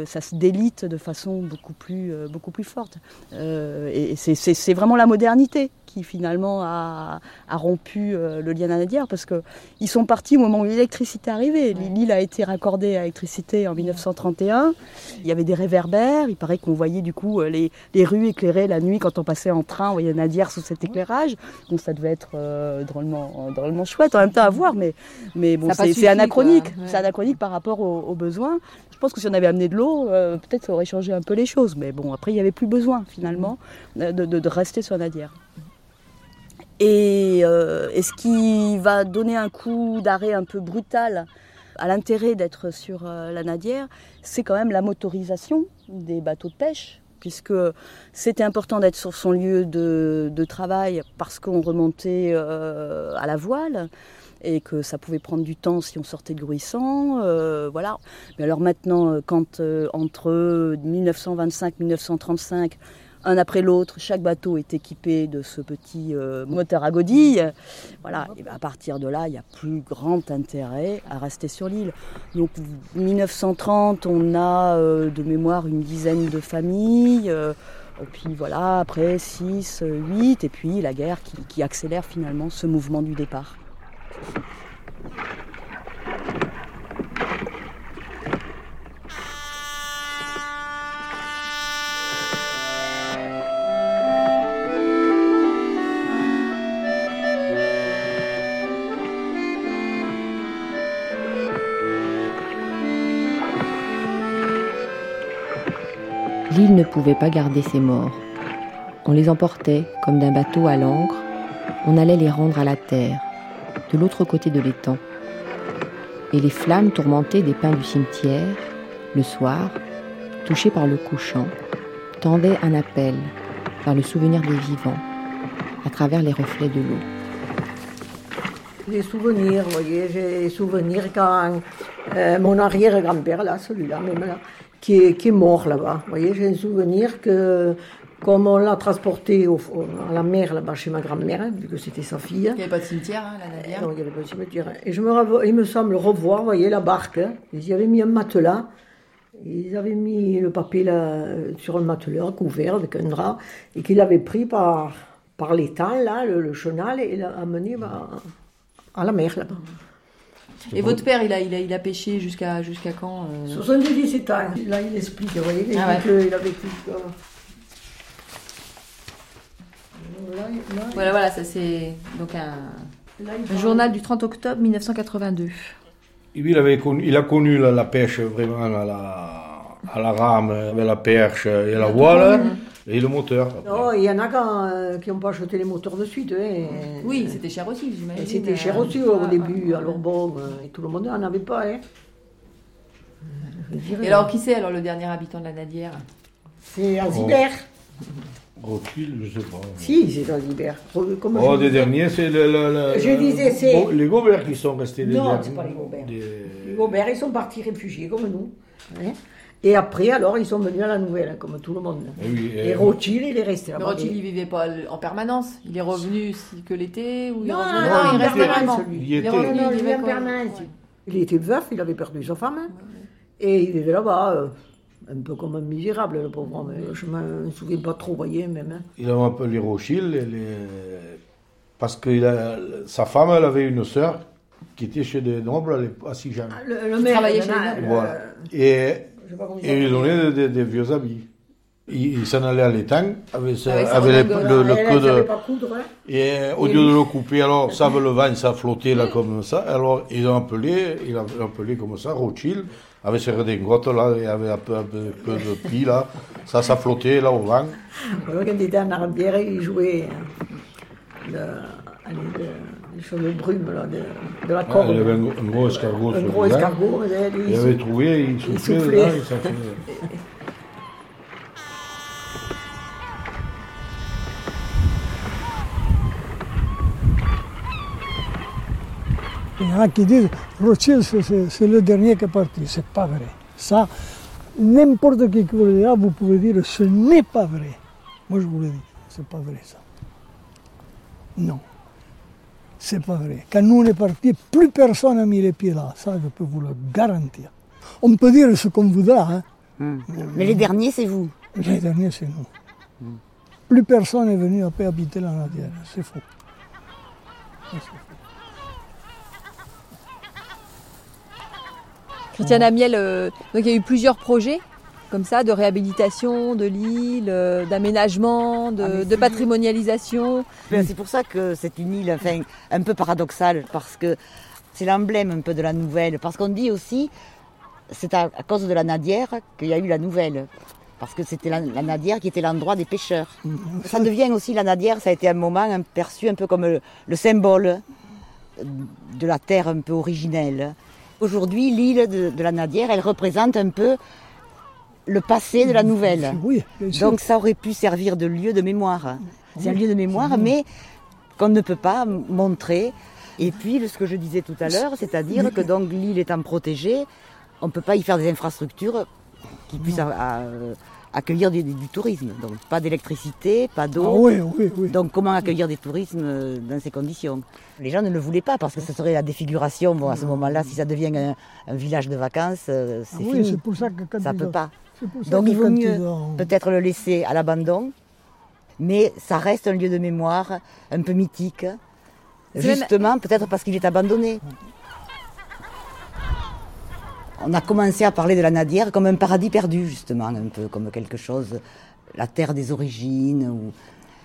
ça se délite de façon beaucoup plus, euh, beaucoup plus forte. Euh, et c'est- vraiment la modernité qui finalement a, a rompu le lien nadière parce que ils sont partis au moment où l'électricité est arrivée. L'île a été raccordée à l'électricité en 1931. Il y avait des réverbères. Il paraît qu'on voyait du coup les, les rues éclairées la nuit quand on passait en train. On voyait Nadière sous cet éclairage. Donc ça devait être euh, drôlement, drôlement chouette en même temps à voir. Mais, mais bon, c'est anachronique. Ouais. C'est anachronique par rapport aux, aux besoins. Je pense que si on avait amené de l'eau, euh, peut-être ça aurait changé un peu les choses. Mais bon, après, il n'y avait plus besoin finalement euh, de, de- de rester sur Nadière. Et, euh, et ce qui va donner un coup d'arrêt un peu brutal à l'intérêt d'être sur euh, la Nadière, c'est quand même la motorisation des bateaux de pêche, puisque c'était important d'être sur son lieu de, travail parce qu'on remontait euh, à la voile et que ça pouvait prendre du temps si on sortait de Grouissant, euh, voilà. Mais alors maintenant, euh, quand entre 1925-1935 un après l'autre, chaque bateau est équipé de ce petit euh, moteur à godille. Voilà, ben, à partir de là, il y a plus grand intérêt à rester sur l'île. Donc 1930, on a euh, de mémoire une dizaine de familles. euh, et puis voilà, après 6, 8, et puis la guerre qui accélère finalement ce mouvement du départ. L'île ne pouvait pas garder ses morts. On les emportait comme d'un bateau à l'ancre. On allait les rendre à la terre, de l'autre côté de l'étang. Et les flammes tourmentées des pins du cimetière, le soir, touchées par le couchant, tendaient un appel vers le souvenir des vivants, à travers les reflets de l'eau. Des souvenirs, vous voyez, j'ai souvenirs quand euh, mon arrière-grand-père, là, celui-là, même là, qui est, qui est mort là-bas. Vous voyez, j'ai un souvenir que, comme on l'a transporté au, à la mer là-bas chez ma grand-mère, hein, vu que c'était sa fille. Il n'y avait pas de cimetière, hein, la Nadière. Non, il y avait pas de cimetière. Et je me, il me semble revoir, vous voyez, la barque. hein. Ils y avaient mis un matelas. Ils avaient mis le papier là, euh, sur un matelas couvert avec un drap et qu'il avait pris par, par l'étang, là, le, le chenal, et l'a amené bah, à la mer là-bas. Et votre père, il a, il a, il a pêché jusqu'à jusqu'à quand euh 77 ans. Là, il explique, vous voyez, il, Ah ouais. dit qu'il a vécu. euh, Là, là, Voilà, voilà, ça c'est donc un, là, journal du 30 octobre 1982. Et lui, il, avait connu, il a connu la, la pêche vraiment à la, à la rame, avec la perche et la voile, et le moteur. Non, il y en a quand, euh, qui n'ont pas acheté les moteurs de suite. hein. Oui, c'était cher aussi, j'imagine. C'était cher aussi au début, alors bon, euh, et tout le monde n'en avait pas. Hein. Et alors, qui c'est alors le dernier habitant de la Nadière? C'est Azibert. Rothschild, je sais pas. Si, c'est Azibert. Comme Oh, des derniers, c'est le, le- le- Je disais, c'est- les Gobert qui sont restés des Non, c'est pas les Gobert. Des- Les Gobert, ils sont partis réfugiés comme nous. hein. Et après, alors, ils sont venus à la nouvelle, hein, comme tout le monde. Eh oui, et eh, Rothschild, il est resté Mais là-bas. Rothschild, il vivait pas en permanence. Il est revenu si- que l'été ou il Non, revenait- non, il restait vraiment. Il était. revenu, Non, non, il lui, vivait en permanence. Il était veuf, il avait perdu sa femme. hein. Et il vivait là-bas, euh, un peu comme un misérable, le pauvre homme. Je me souviens pas trop, vous voyez, même. hein. Il a appelé Rothschild, et les- parce que a- sa femme, elle avait une sœur qui était chez des nobles à Sijan. Le, le Qui maire, travaillait chez les nobles. Voilà. Et, je sais pas comment il et il lui s'appelle. donnait des, des- des vieux habits. il, il s'en allait à l'étang avec, Avec avec le, le queue de... pas coudre, hein. Et euh, au lieu de le couper, alors ça veut le vent, ça flottait là comme ça. Alors ils ont appelé, ils ont appelé comme ça, Rothschild, avec ses redingotes là, il y avait un peu, un peu, peu de plis là. Ça, ça flottait là au vent. Quand il était en Arbière, il jouait le, allez, le- de brume, là, de, de la Ah, corde. il y avait un, gros- un gros escargot Un gros escargot, il Il avait trouvé, il il soufflait, Il y en a qui disent Rothschild, c'est le dernier qui est parti. C'est pas vrai. Ça, n'importe qui qui vous le dira, vous pouvez dire ce n'est pas vrai. Moi, je vous le dis, c'est pas vrai ça. Non, c'est pas vrai. Quand nous on est parti, plus personne n'a mis les pieds là. Ça, je peux vous le garantir. On peut dire ce qu'on voudra. hein. Mais les derniers, c'est vous. Les derniers, c'est nous. Plus personne n'est venu après habiter la Nadière. C'est faux. Ça, c'est faux. Christiane Amiel, euh, donc il y a eu plusieurs projets comme ça de réhabilitation de l'île, euh, d'aménagement, de, Ah, de patrimonialisation. C'est pour ça que c'est une île enfin, un peu paradoxale, parce que c'est l'emblème un peu de la nouvelle. Parce qu'on dit aussi, c'est à, à cause de la Nadière qu'il y a eu la nouvelle. Parce que c'était la, la Nadière qui était l'endroit des pêcheurs. Ça devient aussi la Nadière, ça a été un moment un- perçu un peu comme le, le symbole de la terre un peu originelle. Aujourd'hui, l'île de, de la Nadière, elle représente un peu le passé de la nouvelle. Oui, bien sûr. Donc ça aurait pu servir de lieu de mémoire. C'est un lieu de mémoire, mais qu'on ne peut pas montrer. Et puis, ce que je disais tout à l'heure, c'est-à-dire que donc l'île étant protégée, on ne peut pas y faire des infrastructures qui puissent euh, accueillir du, du tourisme. Donc pas d'électricité, pas d'eau. Ah oui, oui, oui. Donc comment accueillir des tourismes euh, dans ces conditions? Les gens ne le voulaient pas parce que ce serait la défiguration. Bon, à ce moment-là, si ça devient un, un village de vacances, euh, c'est Ah oui, fini. c'est pour ça que quand ça peut pas. Donc il vaut mieux ont- peut-être le laisser à l'abandon, mais ça reste un lieu de mémoire un peu mythique, même- justement peut-être parce qu'il est abandonné. On a commencé à parler de la Nadière comme un paradis perdu, justement, un peu comme quelque chose, la terre des origines. Ou...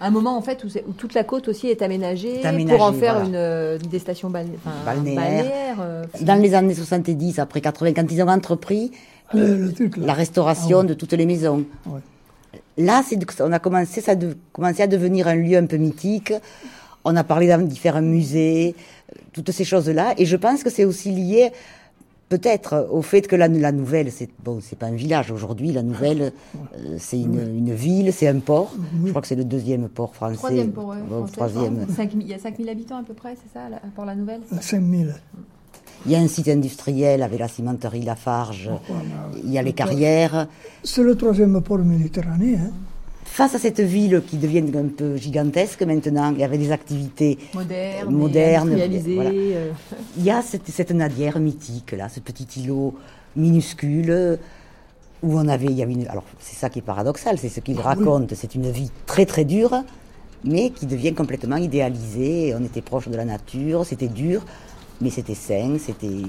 Un moment en fait où, toute la côte aussi est aménagée, Est aménagée, pour en faire voilà. une, des stations balné- enfin, balnéaire. balnéaires, euh, Dans les années 70, après 80, quand ils ont entrepris Le- le truc, là. la restauration Ah ouais. de toutes les maisons. Ouais. Là, c'est, on a commencé, ça a de- commencé à devenir un lieu un peu mythique. On a parlé dans différents musées, euh, toutes ces choses-là. Et je pense que c'est aussi lié peut-être au fait que la, la nouvelle, c'est bon, c'est pas un village aujourd'hui. La nouvelle, euh, c'est une, une ville, c'est un port. Je crois que c'est le deuxième port français. Troisième Bon. 5 000 il y a 5000 habitants à peu près, c'est ça, pour la nouvelle? 5000. Il y a un site industriel avec la cimenterie Lafarge. Il y a les carrières. C'est le troisième port méditerranéen. hein. Face à cette ville qui devient un peu gigantesque maintenant, il y avait des activités Moderne, modernes, voilà. euh. Il y a cette, cette nadière mythique là, ce petit îlot minuscule euh, où on avait, il y avait une, alors c'est ça qui est paradoxal, c'est ce qu'il raconte, c'est une vie très très dure, mais qui devient complètement idéalisée. On était proche de la nature, c'était dur, mais c'était sain, c'était,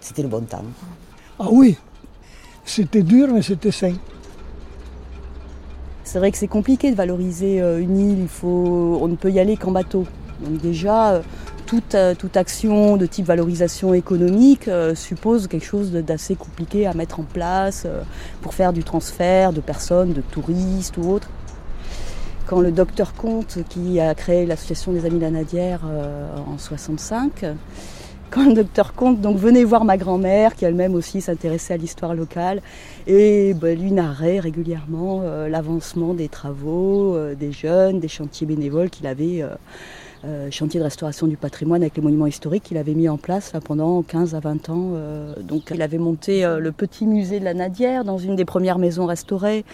c'était le bon temps. Ah oui, c'était dur, mais c'était sain. C'est vrai que c'est compliqué de valoriser euh, une île, il faut, on ne peut y aller qu'en bateau. Donc déjà, euh, toute, euh, toute action de type valorisation économique suppose quelque chose d'assez compliqué à mettre en place pour faire du transfert de personnes, de touristes ou autres. Quand le docteur Comte, qui a créé l'association des Amis de la Nadière euh, en 65, quand le docteur Comte donc venait voir ma grand-mère, qui elle-même aussi s'intéressait à l'histoire locale, et ben, lui narrait régulièrement euh, l'avancement des travaux, euh, des jeunes, des chantiers bénévoles qu'il avait, euh, euh, chantiers de restauration du patrimoine avec les monuments historiques qu'il avait mis en place pendant 15 à 20 ans. donc il avait monté le petit musée de la Nadière dans une des premières maisons restaurées.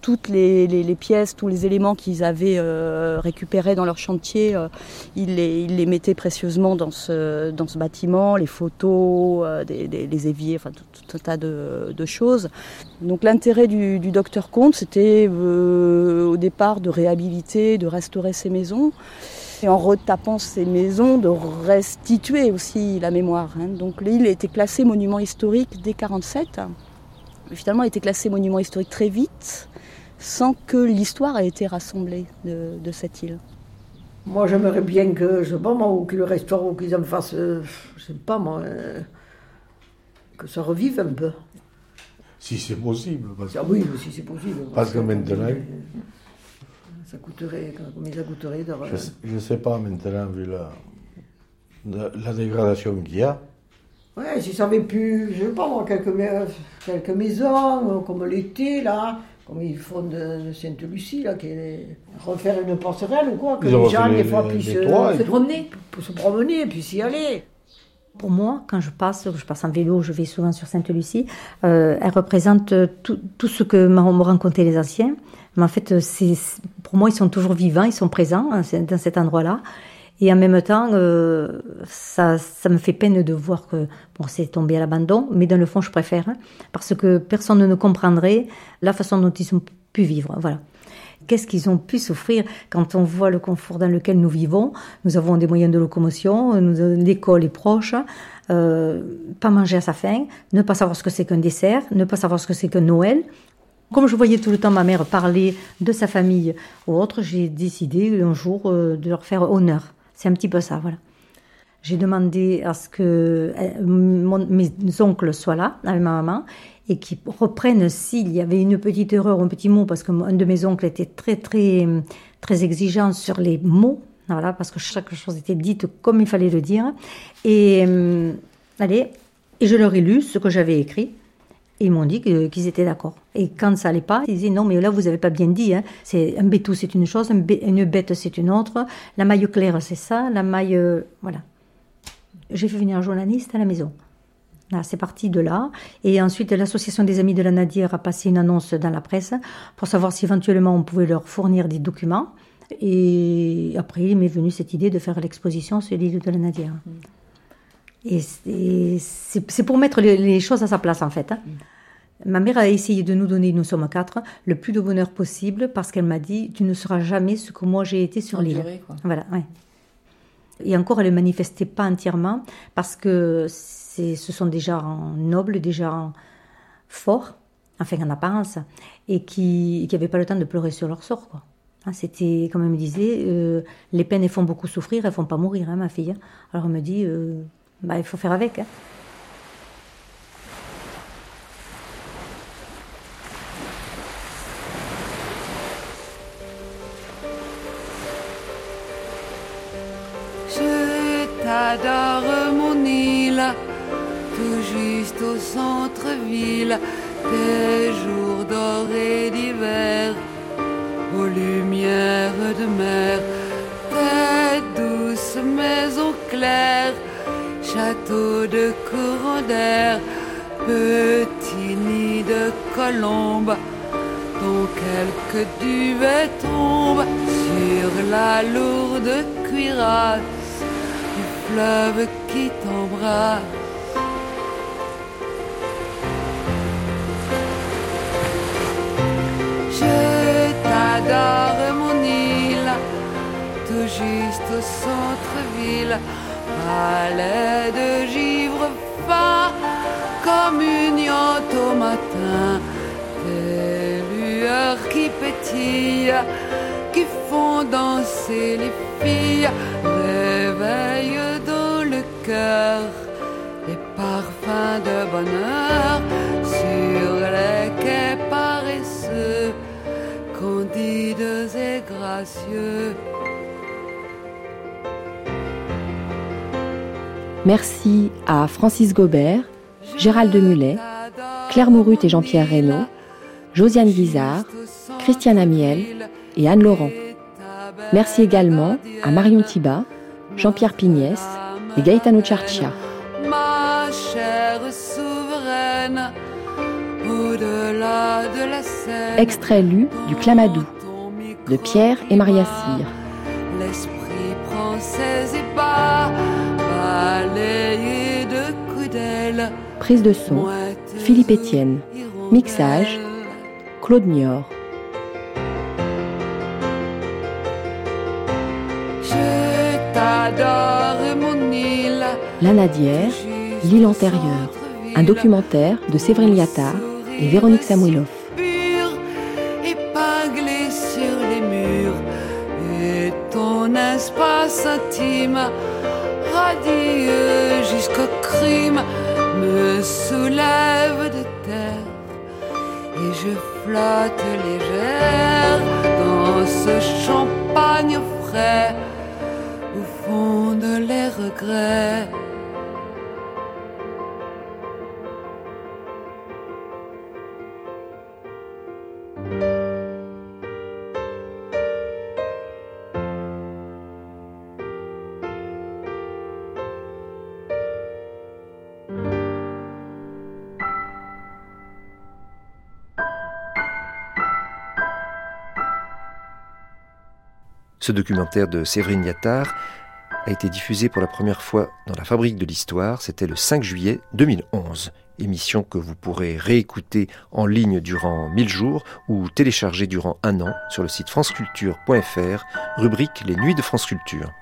Toutes les, pièces, tous les éléments qu'ils avaient euh, récupérés dans leur chantier, euh, ils, les, mettaient précieusement dans ce, bâtiment, les photos, euh, les éviers, enfin tout, un tas de, choses. Donc l'intérêt du, docteur Comte, c'était au départ de réhabiliter, de restaurer ces maisons. Et en retapant ces maisons, de restituer aussi la mémoire. hein. Donc l'île été classée monument historique dès 47. Mais Finalement, été classée monument historique très vite, sans que l'histoire ait été rassemblée de, de cette île. Moi, j'aimerais bien que, je sais pas moi, ou qu'ils le restaurent, ou qu'ils en fassent, euh, je sais pas moi, euh, que ça revive un peu. Si c'est possible. Parce, Ah oui, si c'est possible. parce que maintenant, Ça coûterait, combien ça coûterait de... je ne sais pas maintenant, vu la, la, la dégradation qu'il y a. Ouais, si ça avait pu, je sais pas moi, quelques, mais- quelques maisons, euh, comme l'été, là, comme ils font de, de Sainte-Lucie, là, qui est- refaire une passerelle ou quoi, que Ils les gens, des fois, puissent toits et se promener, pour se promener, puis s'y aller. Pour moi, quand je passe, je passe en vélo, je vais souvent sur Sainte-Lucie, euh, elle représente euh, tout, tout ce que m'ont raconté les anciens. Mais en fait, euh, pour moi, ils sont toujours vivants, ils sont présents hein, dans cet endroit-là. Et en même temps, euh, ça, ça me fait peine de voir que bon, c'est tombé à l'abandon, mais dans le fond, je préfère, hein, parce que personne ne comprendrait la façon dont ils ont pu vivre. Voilà. Qu'est-ce qu'ils ont pu souffrir quand on voit le confort dans lequel nous vivons? Nous avons des moyens de locomotion, l'école est proche, euh, pas manger à sa faim, ne pas savoir ce que c'est qu'un dessert, ne pas savoir ce que c'est qu'un Noël. Comme je voyais tout le temps ma mère parler de sa famille ou autre, j'ai décidé un jour euh, de leur faire honneur. C'est un petit peu ça, voilà. J'ai demandé à ce que euh, mon- mes oncles soient là avec ma maman et qu'ils reprennent s'il y avait une petite erreur, un petit mot, parce qu'un de mes oncles était très très très exigeant sur les mots, voilà, parce que chaque chose était dite comme il fallait le dire. Et euh, allez, et je leur ai lu ce que j'avais écrit. Ils m'ont dit qu'ils étaient d'accord. Et quand ça allait pas, ils disaient non, mais là, vous n'avez pas bien dit. Hein. C'est un bétou, c'est une chose, une bête, c'est une autre. La maille claire, c'est ça. La maille, euh, voilà. J'ai fait venir un journaliste à la maison. Là, c'est parti de là. Et ensuite, l'association des amis de la Nadir a passé une annonce dans la presse pour savoir si éventuellement on pouvait leur fournir des documents. Et après, il m'est venu cette idée de faire l'exposition sur l'île de la Nadir. Et c'est- pour mettre les, choses à sa place, en fait. hein. Ma mère a essayé de nous donner, nous sommes quatre, le plus de bonheur possible parce qu'elle m'a dit Tu ne seras jamais ce que moi j'ai été sur l'île. Voilà, ouais. Et encore, elle ne manifestait pas entièrement parce que ce sont des gens nobles, des gens forts, enfin en apparence, et qui n'avaient pas le temps de pleurer sur leur sort. Quoi. Hein, C'était, comme elle me disait, euh, les peines elles font beaucoup souffrir, elles font pas mourir, hein, ma fille. Alors elle me dit, euh, bah, il faut faire avec. hein. Je t'adore mon île, tout juste au centre-ville, des jours dorés d'hiver, aux lumières de mer, tes douces maisons claires, châteaux de courant d'air, petits nids de colombes dont quelques duvets tombent sur la lourde cuirasse du fleuve qui t'embrasse. Je t'adore mon île, tout juste au centre-ville, palais de givre fin, communion au matin, des lueurs qui pétillent, qui font danser les filles, réveillent dans le cœur les parfums de bonheur sur les quais paresseux, candides et gracieux. Merci à Francis Gobert, Gérald Demulet, Claire Mourut et Jean-Pierre Reynaud, Josiane Guizard, Christiane Amiel et Anne Laurent. Merci également à Marion Thiba, Jean-Pierre Pignès et Gaetano Ciarcia. Ma chère souveraine, au-delà de la Extrait lu du Clamadou de Pierre et Maria Cyr. Prise de son, Philippe Étienne. Mixage, Claude Niort. Je t'adore mon île. La Nadière, L'île antérieure. Un documentaire de Séverine Liattard et Véronique Samuilov. Épinglé sur les murs et ton espace intime radieux jusqu'au crime, me soulève de terre et je flotte légère dans ce champagne frais au fond de les regrets. Ce documentaire de Séverine Yattard a été diffusé pour la première fois dans la Fabrique de l'Histoire, c'était le 5 juillet 2011. Émission que vous pourrez réécouter en ligne durant 1000 jours ou télécharger durant un an sur le site franceculture.fr, rubrique Les Nuits de France Culture.